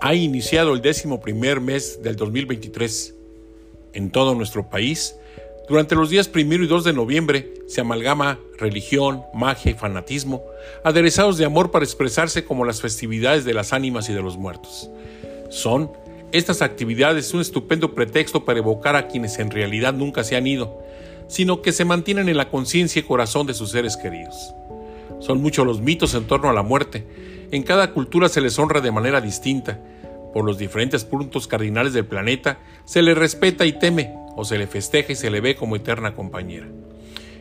ha iniciado el décimo primer mes del 2023. En todo nuestro país, durante los días primero y 2 de noviembre se amalgama religión, magia y fanatismo, aderezados de amor para expresarse como las festividades de las ánimas y de los muertos. Son estas actividades un estupendo pretexto para evocar a quienes en realidad nunca se han ido, sino que se mantienen en la conciencia y corazón de sus seres queridos. Son muchos los mitos en torno a la muerte. En cada cultura se les honra de manera distinta. Por los diferentes puntos cardinales del planeta se le respeta y teme, o se le festeja y se le ve como eterna compañera.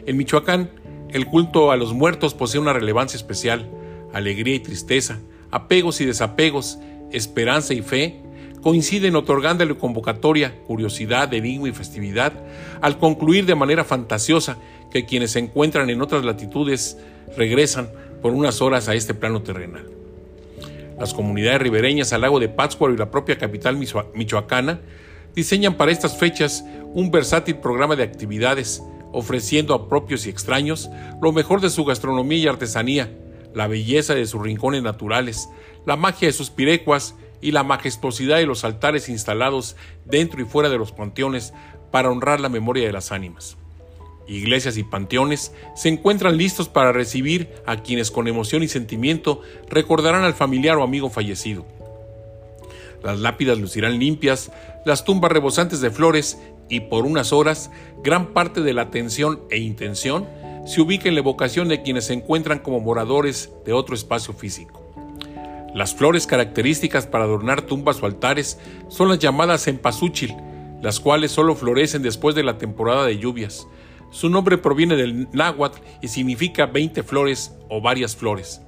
En Michoacán, el culto a los muertos posee una relevancia especial. Alegría y tristeza, apegos y desapegos, esperanza y fe coinciden otorgándole convocatoria, curiosidad, enigma y festividad, al concluir de manera fantasiosa que quienes se encuentran en otras latitudes regresan por unas horas a este plano terrenal. Las comunidades ribereñas al lago de Pátzcuaro y la propia capital michoacana diseñan para estas fechas un versátil programa de actividades, ofreciendo a propios y extraños lo mejor de su gastronomía y artesanía, la belleza de sus rincones naturales, la magia de sus pirecuas y la majestuosidad de los altares instalados dentro y fuera de los panteones para honrar la memoria de las ánimas. Iglesias y panteones se encuentran listos para recibir a quienes con emoción y sentimiento recordarán al familiar o amigo fallecido. Las lápidas lucirán limpias, las tumbas rebosantes de flores y por unas horas gran parte de la atención e intención se ubica en la evocación de quienes se encuentran como moradores de otro espacio físico. Las flores características para adornar tumbas o altares son las llamadas empasúchil, las cuales solo florecen después de la temporada de lluvias. Su nombre proviene del náhuatl y significa 20 flores o varias flores.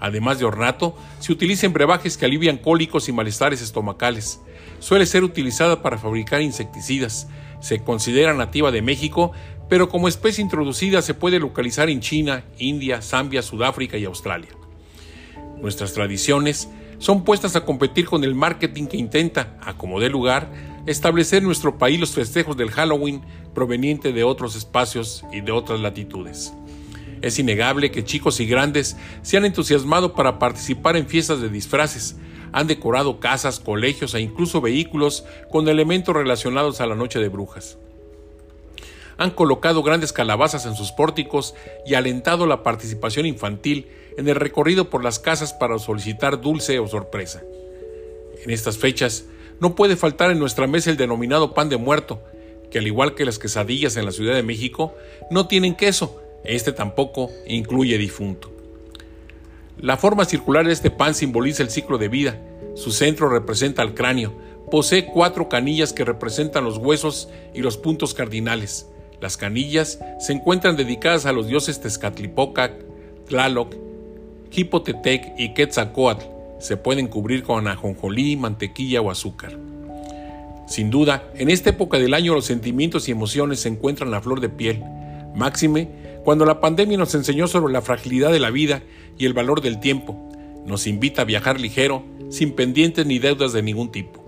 Además de ornato, se utiliza en brebajes que alivian cólicos y malestares estomacales. Suele ser utilizada para fabricar insecticidas. Se considera nativa de México, pero como especie introducida se puede localizar en China, India, Zambia, Sudáfrica y Australia. Nuestras tradiciones son puestas a competir con el marketing que intenta, a como dé lugar, establecer en nuestro país los festejos del Halloween proveniente de otros espacios y de otras latitudes. Es innegable que chicos y grandes se han entusiasmado para participar en fiestas de disfraces, han decorado casas, colegios e incluso vehículos con elementos relacionados a la noche de brujas. Han colocado grandes calabazas en sus pórticos y alentado la participación infantil en el recorrido por las casas para solicitar dulce o sorpresa. En estas fechas no puede faltar en nuestra mesa el denominado pan de muerto, que al igual que las quesadillas en la Ciudad de México, no tienen queso, este tampoco incluye difunto. La forma circular de este pan simboliza el ciclo de vida, su centro representa el cráneo, posee cuatro canillas que representan los huesos y los puntos cardinales. Las canillas se encuentran dedicadas a los dioses Tezcatlipoca, Tlaloc Hipotetec y Quetzalcoatl se pueden cubrir con ajonjolí, mantequilla o azúcar. Sin duda, en esta época del año los sentimientos y emociones se encuentran a flor de piel, máxime cuando la pandemia nos enseñó sobre la fragilidad de la vida y el valor del tiempo, nos invita a viajar ligero, sin pendientes ni deudas de ningún tipo.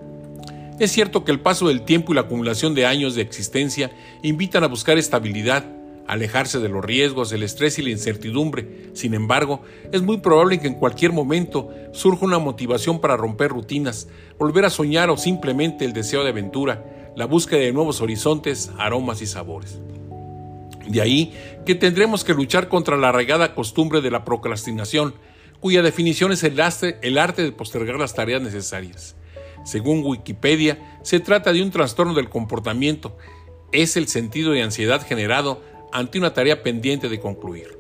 Es cierto que el paso del tiempo y la acumulación de años de existencia invitan a buscar estabilidad, alejarse de los riesgos, el estrés y la incertidumbre. Sin embargo, es muy probable que en cualquier momento surja una motivación para romper rutinas, volver a soñar o simplemente el deseo de aventura, la búsqueda de nuevos horizontes, aromas y sabores. De ahí que tendremos que luchar contra la arraigada costumbre de la procrastinación, cuya definición es el arte, de postergar las tareas necesarias. Según Wikipedia, se trata de un trastorno del comportamiento. Es el sentido de ansiedad generado ante una tarea pendiente de concluir.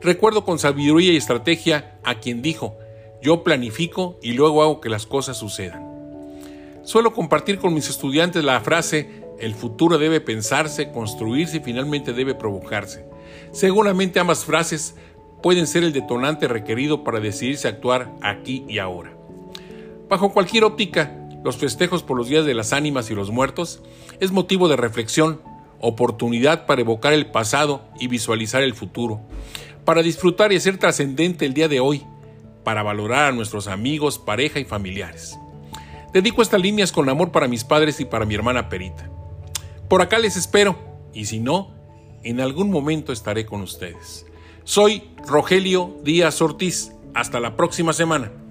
Recuerdo con sabiduría y estrategia a quien dijo, yo planifico y luego hago que las cosas sucedan. Suelo compartir con mis estudiantes la frase, el futuro debe pensarse, construirse y finalmente debe provocarse. Seguramente ambas frases pueden ser el detonante requerido para decidirse a actuar aquí y ahora. Bajo cualquier óptica, los festejos por los días de las ánimas y los muertos es motivo de reflexión oportunidad para evocar el pasado y visualizar el futuro, para disfrutar y hacer trascendente el día de hoy, para valorar a nuestros amigos, pareja y familiares. Dedico estas líneas con amor para mis padres y para mi hermana Perita. Por acá les espero, y si no, en algún momento estaré con ustedes. Soy Rogelio Díaz Ortiz. Hasta la próxima semana.